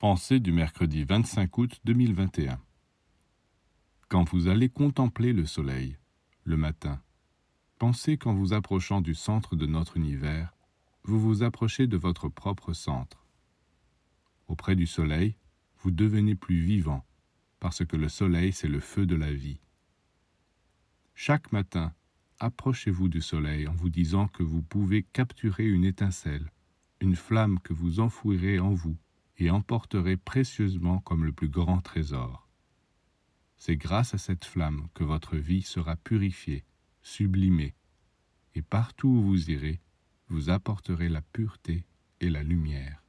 Pensée du mercredi 25 août 2021 Quand vous allez contempler le soleil, le matin, pensez qu'en vous approchant du centre de notre univers, vous vous approchez de votre propre centre. Auprès du soleil, vous devenez plus vivant, parce que le soleil, c'est le feu de la vie. Chaque matin, approchez-vous du soleil en vous disant que vous pouvez capturer une étincelle, une flamme que vous enfouirez en vous et emporterez précieusement comme le plus grand trésor. C'est grâce à cette flamme que votre vie sera purifiée, sublimée, et partout où vous irez, vous apporterez la pureté et la lumière.